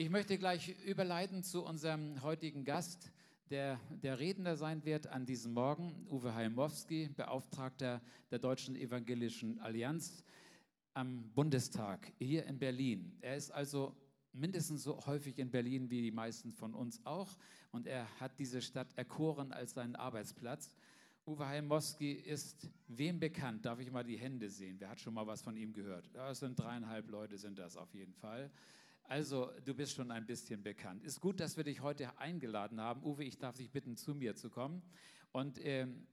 Ich möchte gleich überleiten zu unserem heutigen Gast, der der Redner sein wird an diesem Morgen, Uwe Heimowski, Beauftragter der Deutschen Evangelischen Allianz am Bundestag hier in Berlin. Er ist also mindestens so häufig in Berlin wie die meisten von uns auch und er hat diese Stadt erkoren als seinen Arbeitsplatz. Uwe Heimowski ist wem bekannt? Darf ich mal die Hände sehen? Wer hat schon mal was von ihm gehört? Ja, es sind dreieinhalb Leute, sind das auf jeden Fall. Also, du bist schon ein bisschen bekannt. Ist gut, dass wir dich heute eingeladen haben. Uwe, ich darf dich bitten, zu mir zu kommen. Und ähm,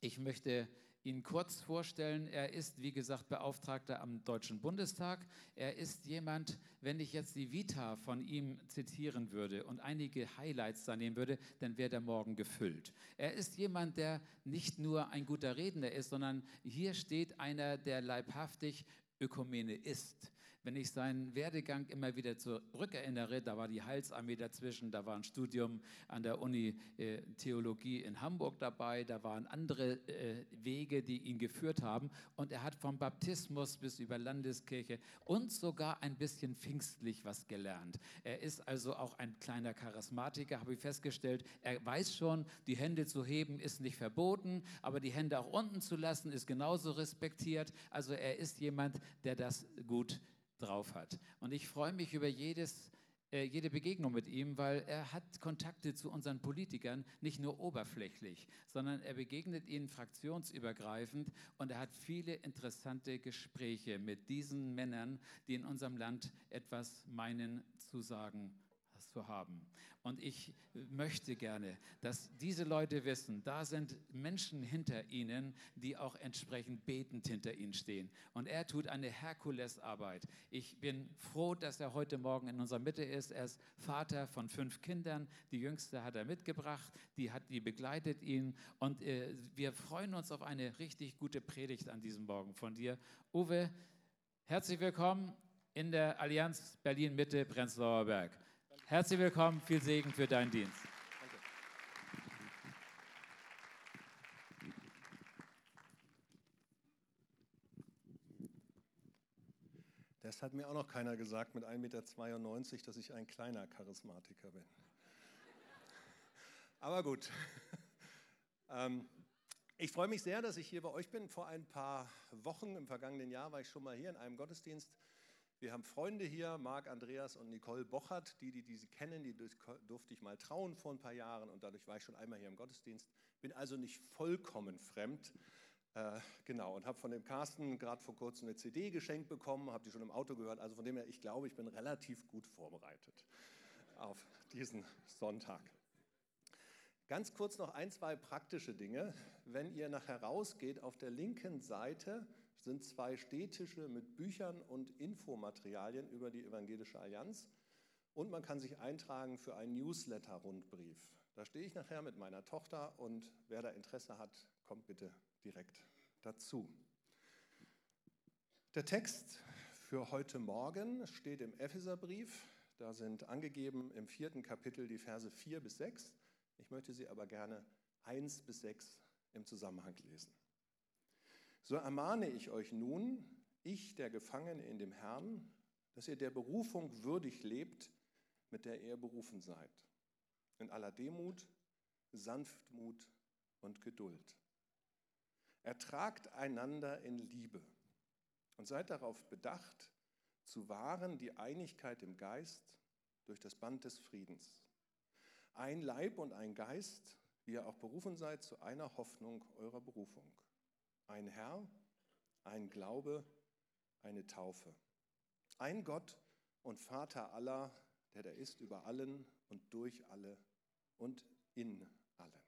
ich möchte ihn kurz vorstellen. Er ist, wie gesagt, Beauftragter am Deutschen Bundestag. Er ist jemand, wenn ich jetzt die Vita von ihm zitieren würde und einige Highlights da nehmen würde, dann wäre der Morgen gefüllt. Er ist jemand, der nicht nur ein guter Redner ist, sondern hier steht einer, der leibhaftig Ökumene ist. Wenn ich seinen Werdegang immer wieder zurückerinnere, da war die Heilsarmee dazwischen, da war ein Studium an der Uni äh, Theologie in Hamburg dabei, da waren andere äh, Wege, die ihn geführt haben. Und er hat vom Baptismus bis über Landeskirche und sogar ein bisschen pfingstlich was gelernt. Er ist also auch ein kleiner Charismatiker, habe ich festgestellt. Er weiß schon, die Hände zu heben ist nicht verboten, aber die Hände auch unten zu lassen ist genauso respektiert. Also er ist jemand, der das gut drauf hat. Und ich freue mich über jedes, äh, jede Begegnung mit ihm, weil er hat Kontakte zu unseren Politikern, nicht nur oberflächlich, sondern er begegnet ihnen fraktionsübergreifend und er hat viele interessante Gespräche mit diesen Männern, die in unserem Land etwas meinen zu sagen zu haben. Und ich möchte gerne, dass diese Leute wissen, da sind Menschen hinter ihnen, die auch entsprechend betend hinter ihnen stehen. Und er tut eine Herkulesarbeit. Ich bin froh, dass er heute Morgen in unserer Mitte ist. Er ist Vater von fünf Kindern. Die jüngste hat er mitgebracht, die, hat, die begleitet ihn. Und äh, wir freuen uns auf eine richtig gute Predigt an diesem Morgen von dir. Uwe, herzlich willkommen in der Allianz Berlin Mitte Prenzlauer Berg. Herzlich willkommen, viel Segen für deinen Dienst. Das hat mir auch noch keiner gesagt mit 1,92 Meter, dass ich ein kleiner Charismatiker bin. Aber gut. Ähm, ich freue mich sehr, dass ich hier bei euch bin. Vor ein paar Wochen im vergangenen Jahr war ich schon mal hier in einem Gottesdienst wir haben Freunde hier, Marc, Andreas und Nicole Bochert. Die, die, die sie kennen, die durfte ich mal trauen vor ein paar Jahren und dadurch war ich schon einmal hier im Gottesdienst. Bin also nicht vollkommen fremd. Äh, genau, und habe von dem Carsten gerade vor kurzem eine CD geschenkt bekommen, habe die schon im Auto gehört. Also von dem her, ich glaube, ich bin relativ gut vorbereitet auf diesen Sonntag. Ganz kurz noch ein, zwei praktische Dinge. Wenn ihr nachher rausgeht, auf der linken Seite sind zwei Stehtische mit Büchern und Infomaterialien über die Evangelische Allianz. Und man kann sich eintragen für einen Newsletter-Rundbrief. Da stehe ich nachher mit meiner Tochter und wer da Interesse hat, kommt bitte direkt dazu. Der Text für heute Morgen steht im Epheserbrief. Da sind angegeben im vierten Kapitel die Verse 4 bis 6. Ich möchte sie aber gerne 1 bis 6 im Zusammenhang lesen. So ermahne ich euch nun, ich, der Gefangene in dem Herrn, dass ihr der Berufung würdig lebt, mit der ihr berufen seid. In aller Demut, Sanftmut und Geduld. Ertragt einander in Liebe und seid darauf bedacht, zu wahren die Einigkeit im Geist durch das Band des Friedens. Ein Leib und ein Geist, wie ihr auch berufen seid zu einer Hoffnung eurer Berufung ein Herr, ein Glaube, eine Taufe. Ein Gott und Vater aller, der da ist über allen und durch alle und in allen.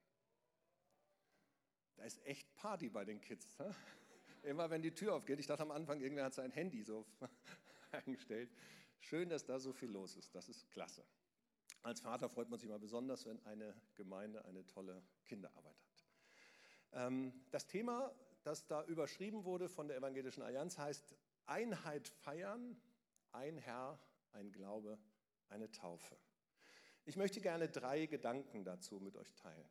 Da ist echt Party bei den Kids. He? Immer wenn die Tür aufgeht, ich dachte am Anfang, irgendwer hat sein Handy so eingestellt. Schön, dass da so viel los ist. Das ist klasse. Als Vater freut man sich mal besonders, wenn eine Gemeinde eine tolle Kinderarbeit hat. Ähm, das Thema das da überschrieben wurde von der Evangelischen Allianz, heißt Einheit feiern, ein Herr, ein Glaube, eine Taufe. Ich möchte gerne drei Gedanken dazu mit euch teilen.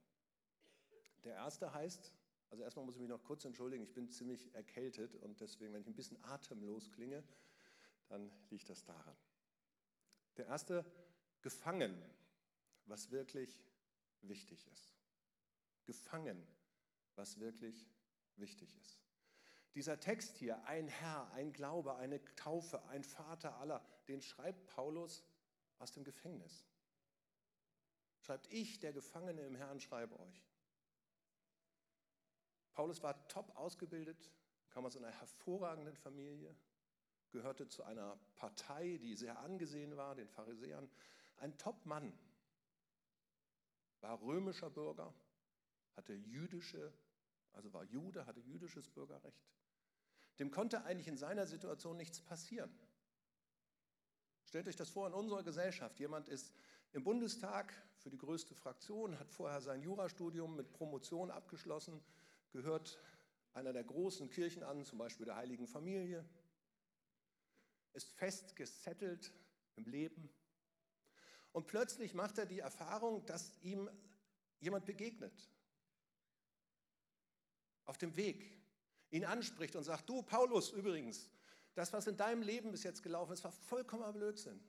Der erste heißt, also erstmal muss ich mich noch kurz entschuldigen, ich bin ziemlich erkältet und deswegen, wenn ich ein bisschen atemlos klinge, dann liegt das daran. Der erste, gefangen, was wirklich wichtig ist. Gefangen, was wirklich wichtig ist. Dieser Text hier, ein Herr, ein Glaube, eine Taufe, ein Vater aller, den schreibt Paulus aus dem Gefängnis. Schreibt ich, der Gefangene im Herrn, schreibe euch. Paulus war top ausgebildet, kam aus einer hervorragenden Familie, gehörte zu einer Partei, die sehr angesehen war, den Pharisäern. Ein Top-Mann, war römischer Bürger, hatte jüdische, also war Jude, hatte jüdisches Bürgerrecht. Dem konnte eigentlich in seiner Situation nichts passieren. Stellt euch das vor in unserer Gesellschaft. Jemand ist im Bundestag für die größte Fraktion, hat vorher sein Jurastudium mit Promotion abgeschlossen, gehört einer der großen Kirchen an, zum Beispiel der Heiligen Familie, ist fest gesettelt im Leben. Und plötzlich macht er die Erfahrung, dass ihm jemand begegnet. Auf dem Weg. Ihn anspricht und sagt, du Paulus übrigens, das, was in deinem Leben bis jetzt gelaufen ist, war vollkommener Blödsinn.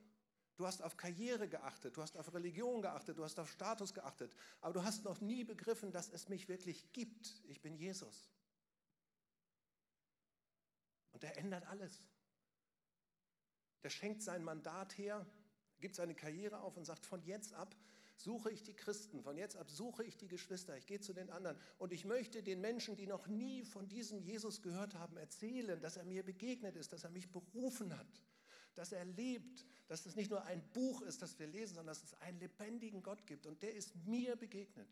Du hast auf Karriere geachtet, du hast auf Religion geachtet, du hast auf Status geachtet, aber du hast noch nie begriffen, dass es mich wirklich gibt. Ich bin Jesus. Und er ändert alles. Der schenkt sein Mandat her, gibt seine Karriere auf und sagt, von jetzt ab suche ich die Christen, von jetzt ab suche ich die Geschwister, ich gehe zu den anderen. Und ich möchte den Menschen, die noch nie von diesem Jesus gehört haben, erzählen, dass er mir begegnet ist, dass er mich berufen hat, dass er lebt, dass es nicht nur ein Buch ist, das wir lesen, sondern dass es einen lebendigen Gott gibt. Und der ist mir begegnet.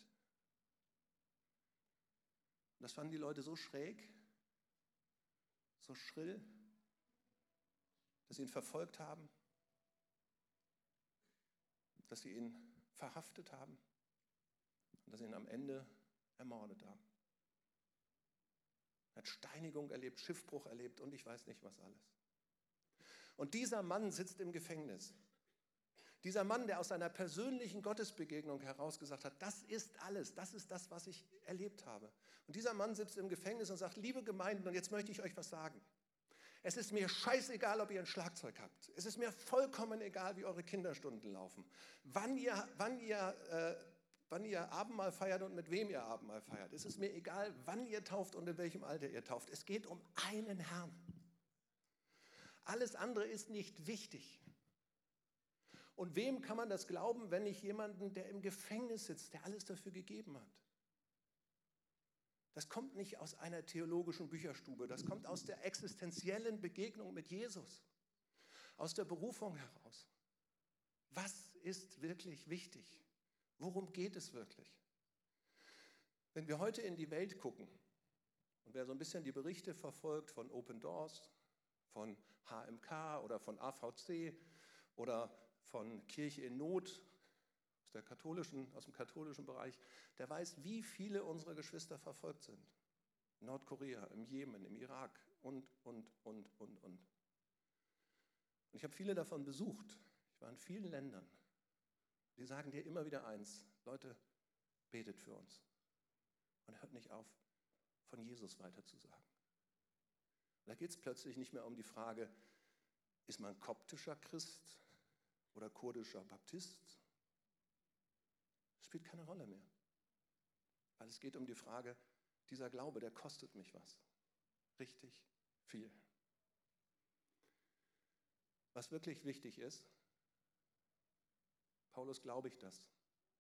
Das fanden die Leute so schräg, so schrill, dass sie ihn verfolgt haben, dass sie ihn verhaftet haben und dass ihn am Ende ermordet haben. Er hat Steinigung erlebt, Schiffbruch erlebt und ich weiß nicht was alles. Und dieser Mann sitzt im Gefängnis. Dieser Mann, der aus seiner persönlichen Gottesbegegnung heraus gesagt hat, das ist alles, das ist das, was ich erlebt habe. Und dieser Mann sitzt im Gefängnis und sagt, liebe Gemeinden, und jetzt möchte ich euch was sagen. Es ist mir scheißegal, ob ihr ein Schlagzeug habt. Es ist mir vollkommen egal, wie eure Kinderstunden laufen. Wann ihr, wann ihr, äh, wann ihr Abendmahl feiert und mit wem ihr Abendmahl feiert. Es ist mir egal, wann ihr tauft und in welchem Alter ihr tauft. Es geht um einen Herrn. Alles andere ist nicht wichtig. Und wem kann man das glauben, wenn nicht jemanden, der im Gefängnis sitzt, der alles dafür gegeben hat? Das kommt nicht aus einer theologischen Bücherstube, das kommt aus der existenziellen Begegnung mit Jesus, aus der Berufung heraus. Was ist wirklich wichtig? Worum geht es wirklich? Wenn wir heute in die Welt gucken und wer so ein bisschen die Berichte verfolgt von Open Doors, von HMK oder von AVC oder von Kirche in Not der katholischen, aus dem katholischen Bereich, der weiß, wie viele unserer Geschwister verfolgt sind. In Nordkorea, im Jemen, im Irak und, und, und, und, und. Und ich habe viele davon besucht. Ich war in vielen Ländern. Die sagen dir immer wieder eins, Leute, betet für uns. Und hört nicht auf, von Jesus weiterzusagen. Da geht es plötzlich nicht mehr um die Frage, ist man koptischer Christ oder kurdischer Baptist? Spielt keine Rolle mehr. Weil es geht um die Frage, dieser Glaube, der kostet mich was. Richtig viel. Was wirklich wichtig ist, Paulus glaube ich das,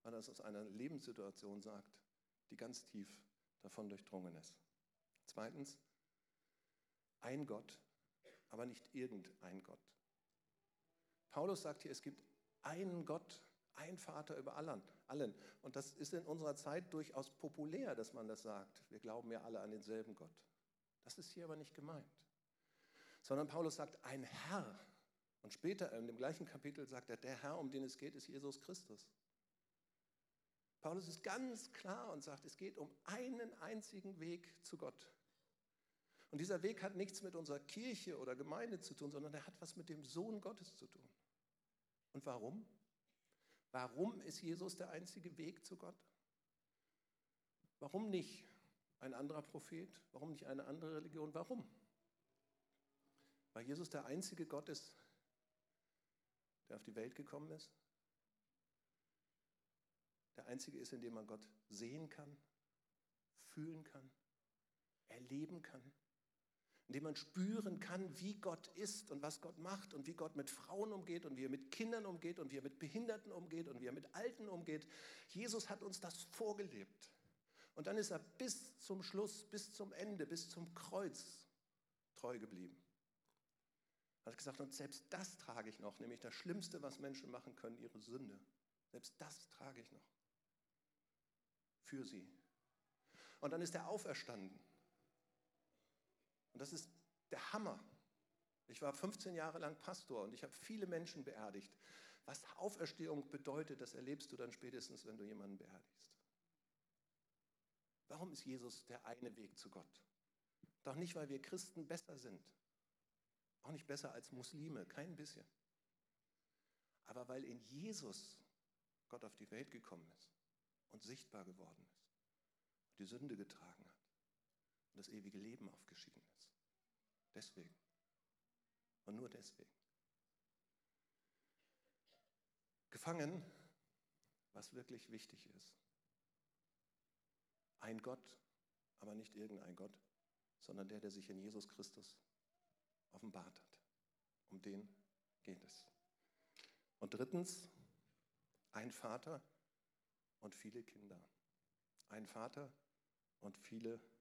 weil er es aus einer Lebenssituation sagt, die ganz tief davon durchdrungen ist. Zweitens, ein Gott, aber nicht irgendein Gott. Paulus sagt hier, es gibt einen Gott, ein Vater über allen. Und das ist in unserer Zeit durchaus populär, dass man das sagt. Wir glauben ja alle an denselben Gott. Das ist hier aber nicht gemeint. Sondern Paulus sagt, ein Herr. Und später in dem gleichen Kapitel sagt er, der Herr, um den es geht, ist Jesus Christus. Paulus ist ganz klar und sagt, es geht um einen einzigen Weg zu Gott. Und dieser Weg hat nichts mit unserer Kirche oder Gemeinde zu tun, sondern er hat was mit dem Sohn Gottes zu tun. Und warum? Warum ist Jesus der einzige Weg zu Gott? Warum nicht ein anderer Prophet? Warum nicht eine andere Religion? Warum? Weil Jesus der einzige Gott ist, der auf die Welt gekommen ist. Der einzige ist, in dem man Gott sehen kann, fühlen kann, erleben kann, in dem man spüren kann, wie Gott ist und was Gott macht und wie Gott mit Frauen umgeht und wie er mit Kindern umgeht und wie er mit Behinderten umgeht und wie er mit Alten umgeht. Jesus hat uns das vorgelebt. Und dann ist er bis zum Schluss, bis zum Ende, bis zum Kreuz treu geblieben. Er hat gesagt, und selbst das trage ich noch, nämlich das Schlimmste, was Menschen machen können, ihre Sünde. Selbst das trage ich noch für sie. Und dann ist er auferstanden. Und das ist der Hammer. Ich war 15 Jahre lang Pastor und ich habe viele Menschen beerdigt. Was Auferstehung bedeutet, das erlebst du dann spätestens, wenn du jemanden beerdigst. Warum ist Jesus der eine Weg zu Gott? Doch nicht, weil wir Christen besser sind. Auch nicht besser als Muslime, kein bisschen. Aber weil in Jesus Gott auf die Welt gekommen ist und sichtbar geworden ist, die Sünde getragen hat und das ewige Leben aufgeschieden ist. Deswegen. Und nur deswegen. Gefangen, was wirklich wichtig ist. Ein Gott, aber nicht irgendein Gott, sondern der, der sich in Jesus Christus offenbart hat. Um den geht es. Und drittens, ein Vater und viele Kinder. Ein Vater und viele Kinder.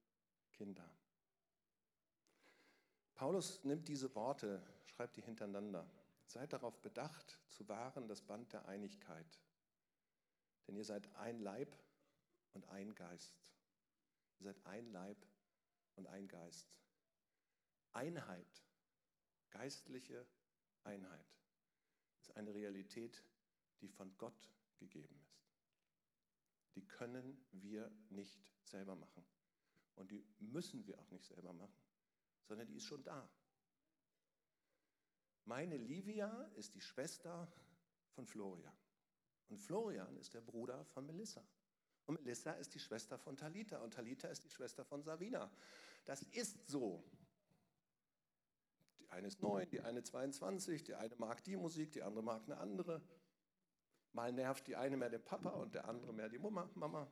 Paulus nimmt diese Worte, schreibt die hintereinander. Seid darauf bedacht, zu wahren das Band der Einigkeit. Denn ihr seid ein Leib und ein Geist. Ihr seid ein Leib und ein Geist. Einheit, geistliche Einheit, ist eine Realität, die von Gott gegeben ist. Die können wir nicht selber machen. Und die müssen wir auch nicht selber machen, sondern die ist schon da. Meine Livia ist die Schwester von Florian. Und Florian ist der Bruder von Melissa. Und Melissa ist die Schwester von Talita. Und Talita ist die Schwester von Savina. Das ist so. Die eine ist neun, die eine 22, die eine mag die Musik, die andere mag eine andere. Mal nervt die eine mehr den Papa und der andere mehr die Mama.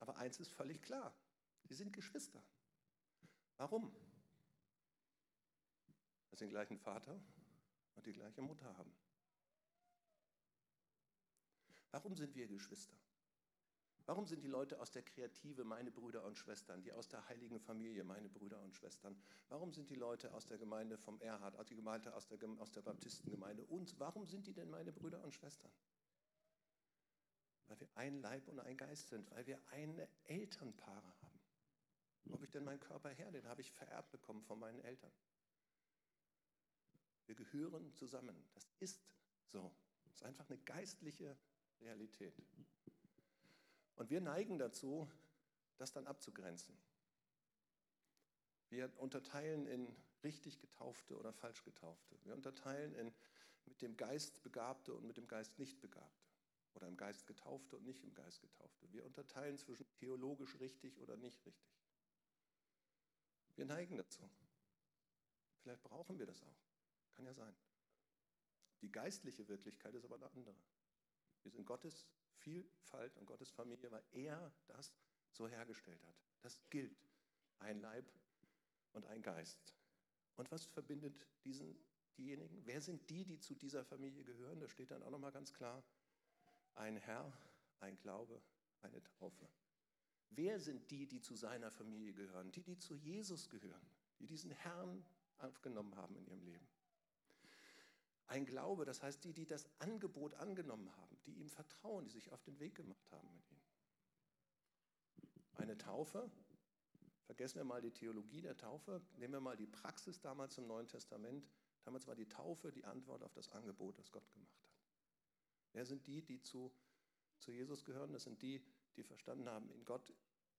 Aber eins ist völlig klar. Sie sind Geschwister. Warum? Weil sie den gleichen Vater und die gleiche Mutter haben. Warum sind wir Geschwister? Warum sind die Leute aus der Kreative meine Brüder und Schwestern, die aus der heiligen Familie meine Brüder und Schwestern? Warum sind die Leute aus der Gemeinde vom Erhard, aus Gemeinde aus der, aus der Baptistengemeinde und warum sind die denn meine Brüder und Schwestern? Weil wir ein Leib und ein Geist sind, weil wir eine Elternpaare haben. Wo habe ich denn meinen Körper her? Den habe ich vererbt bekommen von meinen Eltern. Wir gehören zusammen. Das ist so. Das ist einfach eine geistliche Realität. Und wir neigen dazu, das dann abzugrenzen. Wir unterteilen in richtig getaufte oder falsch getaufte. Wir unterteilen in mit dem Geist begabte und mit dem Geist nicht begabte. Oder im Geist getaufte und nicht im Geist getaufte. Wir unterteilen zwischen theologisch richtig oder nicht richtig. Wir neigen dazu. Vielleicht brauchen wir das auch. Kann ja sein. Die geistliche Wirklichkeit ist aber eine andere. Wir sind Gottes Vielfalt und Gottes Familie, weil er das so hergestellt hat. Das gilt. Ein Leib und ein Geist. Und was verbindet diesen, diejenigen? Wer sind die, die zu dieser Familie gehören? Da steht dann auch nochmal ganz klar, ein Herr, ein Glaube, eine Taufe. Wer sind die, die zu seiner Familie gehören? Die, die zu Jesus gehören, die diesen Herrn aufgenommen haben in ihrem Leben. Ein Glaube, das heißt die, die das Angebot angenommen haben, die ihm vertrauen, die sich auf den Weg gemacht haben mit ihm. Eine Taufe, vergessen wir mal die Theologie der Taufe, nehmen wir mal die Praxis damals im Neuen Testament. Damals war die Taufe die Antwort auf das Angebot, das Gott gemacht hat. Wer sind die, die zu, zu Jesus gehören? Das sind die, die verstanden haben, in Gott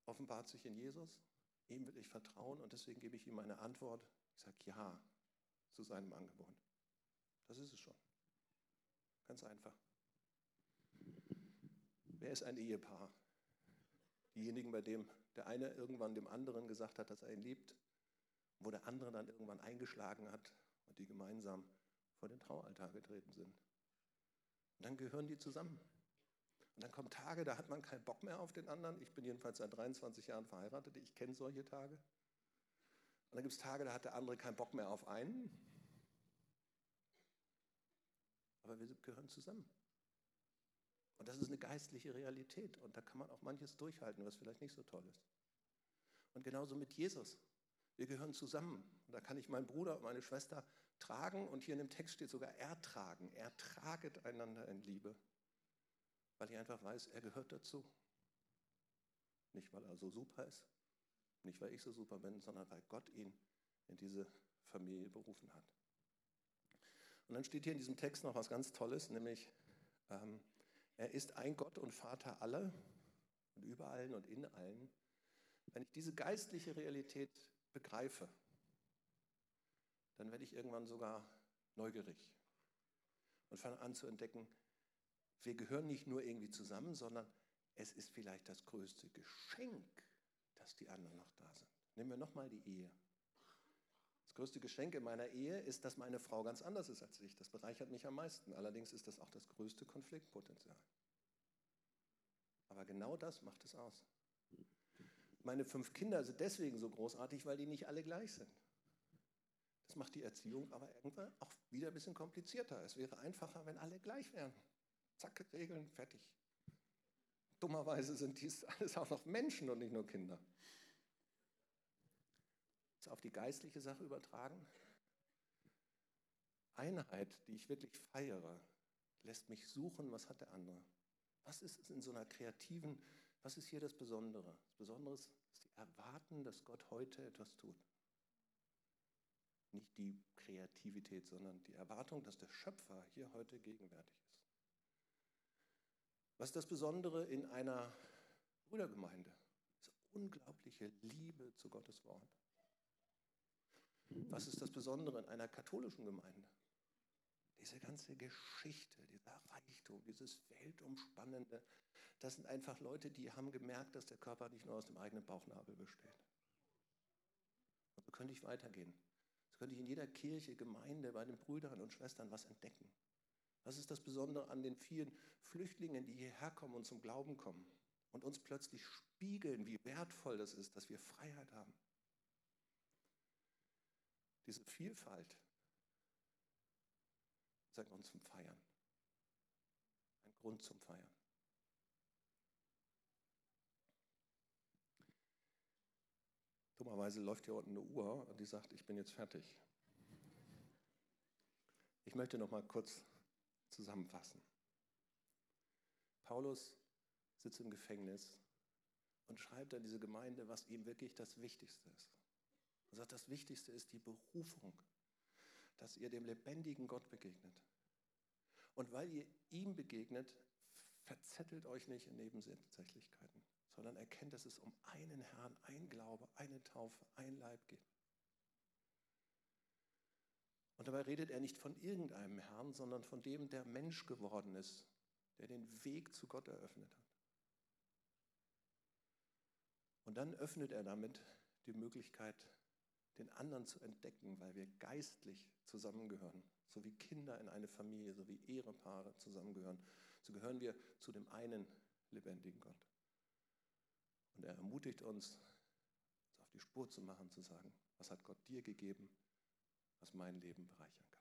offenbart sich in Jesus, ihm will ich vertrauen und deswegen gebe ich ihm eine Antwort. Ich sage ja zu seinem Angebot. Das ist es schon. Ganz einfach. Wer ist ein Ehepaar? Diejenigen, bei dem der eine irgendwann dem anderen gesagt hat, dass er ihn liebt, wo der andere dann irgendwann eingeschlagen hat und die gemeinsam vor den Traualtar getreten sind. Und dann gehören die zusammen. Und dann kommen Tage, da hat man keinen Bock mehr auf den anderen. Ich bin jedenfalls seit 23 Jahren verheiratet. Ich kenne solche Tage. Und dann gibt es Tage, da hat der andere keinen Bock mehr auf einen. Aber wir gehören zusammen. Und das ist eine geistliche Realität. Und da kann man auch manches durchhalten, was vielleicht nicht so toll ist. Und genauso mit Jesus. Wir gehören zusammen. Und da kann ich meinen Bruder und meine Schwester tragen. Und hier in dem Text steht sogar ertragen. Ertraget einander in Liebe weil ich einfach weiß, er gehört dazu. Nicht, weil er so super ist, nicht, weil ich so super bin, sondern weil Gott ihn in diese Familie berufen hat. Und dann steht hier in diesem Text noch was ganz Tolles, nämlich ähm, er ist ein Gott und Vater aller und über allen und in allen. Wenn ich diese geistliche Realität begreife, dann werde ich irgendwann sogar neugierig und fange an zu entdecken, wir gehören nicht nur irgendwie zusammen, sondern es ist vielleicht das größte Geschenk, dass die anderen noch da sind. Nehmen wir nochmal die Ehe. Das größte Geschenk in meiner Ehe ist, dass meine Frau ganz anders ist als ich. Das bereichert mich am meisten. Allerdings ist das auch das größte Konfliktpotenzial. Aber genau das macht es aus. Meine fünf Kinder sind deswegen so großartig, weil die nicht alle gleich sind. Das macht die Erziehung aber irgendwann auch wieder ein bisschen komplizierter. Es wäre einfacher, wenn alle gleich wären. Zack, Regeln, fertig. Dummerweise sind dies alles auch noch Menschen und nicht nur Kinder. Jetzt auf die geistliche Sache übertragen. Einheit, die ich wirklich feiere, lässt mich suchen, was hat der andere. Was ist es in so einer kreativen, was ist hier das Besondere? Das Besondere ist, dass die erwarten, dass Gott heute etwas tut. Nicht die Kreativität, sondern die Erwartung, dass der Schöpfer hier heute gegenwärtig ist. Was ist das Besondere in einer Brüdergemeinde? Das unglaubliche Liebe zu Gottes Wort. Was ist das Besondere in einer katholischen Gemeinde? Diese ganze Geschichte, dieser Reichtum, dieses Weltumspannende, das sind einfach Leute, die haben gemerkt, dass der Körper nicht nur aus dem eigenen Bauchnabel besteht. Und so könnte ich weitergehen. So könnte ich in jeder Kirche, Gemeinde, bei den Brüdern und Schwestern was entdecken. Was ist das Besondere an den vielen Flüchtlingen, die hierher kommen und zum Glauben kommen und uns plötzlich spiegeln, wie wertvoll das ist, dass wir Freiheit haben? Diese Vielfalt ist ein Grund zum Feiern. Ein Grund zum Feiern. Dummerweise läuft hier unten eine Uhr und die sagt, ich bin jetzt fertig. Ich möchte noch mal kurz zusammenfassen. Paulus sitzt im Gefängnis und schreibt an diese Gemeinde, was ihm wirklich das Wichtigste ist. Er sagt, das Wichtigste ist die Berufung, dass ihr dem lebendigen Gott begegnet. Und weil ihr ihm begegnet, verzettelt euch nicht in Nebensächlichkeiten, sondern erkennt, dass es um einen Herrn, ein Glaube, eine Taufe, ein Leib geht. Dabei redet er nicht von irgendeinem Herrn, sondern von dem, der Mensch geworden ist, der den Weg zu Gott eröffnet hat. Und dann öffnet er damit die Möglichkeit, den anderen zu entdecken, weil wir geistlich zusammengehören. So wie Kinder in eine Familie, so wie Ehepaare zusammengehören. So gehören wir zu dem einen lebendigen Gott. Und er ermutigt uns, uns auf die Spur zu machen, zu sagen, was hat Gott dir gegeben? Was mein Leben bereichern kann.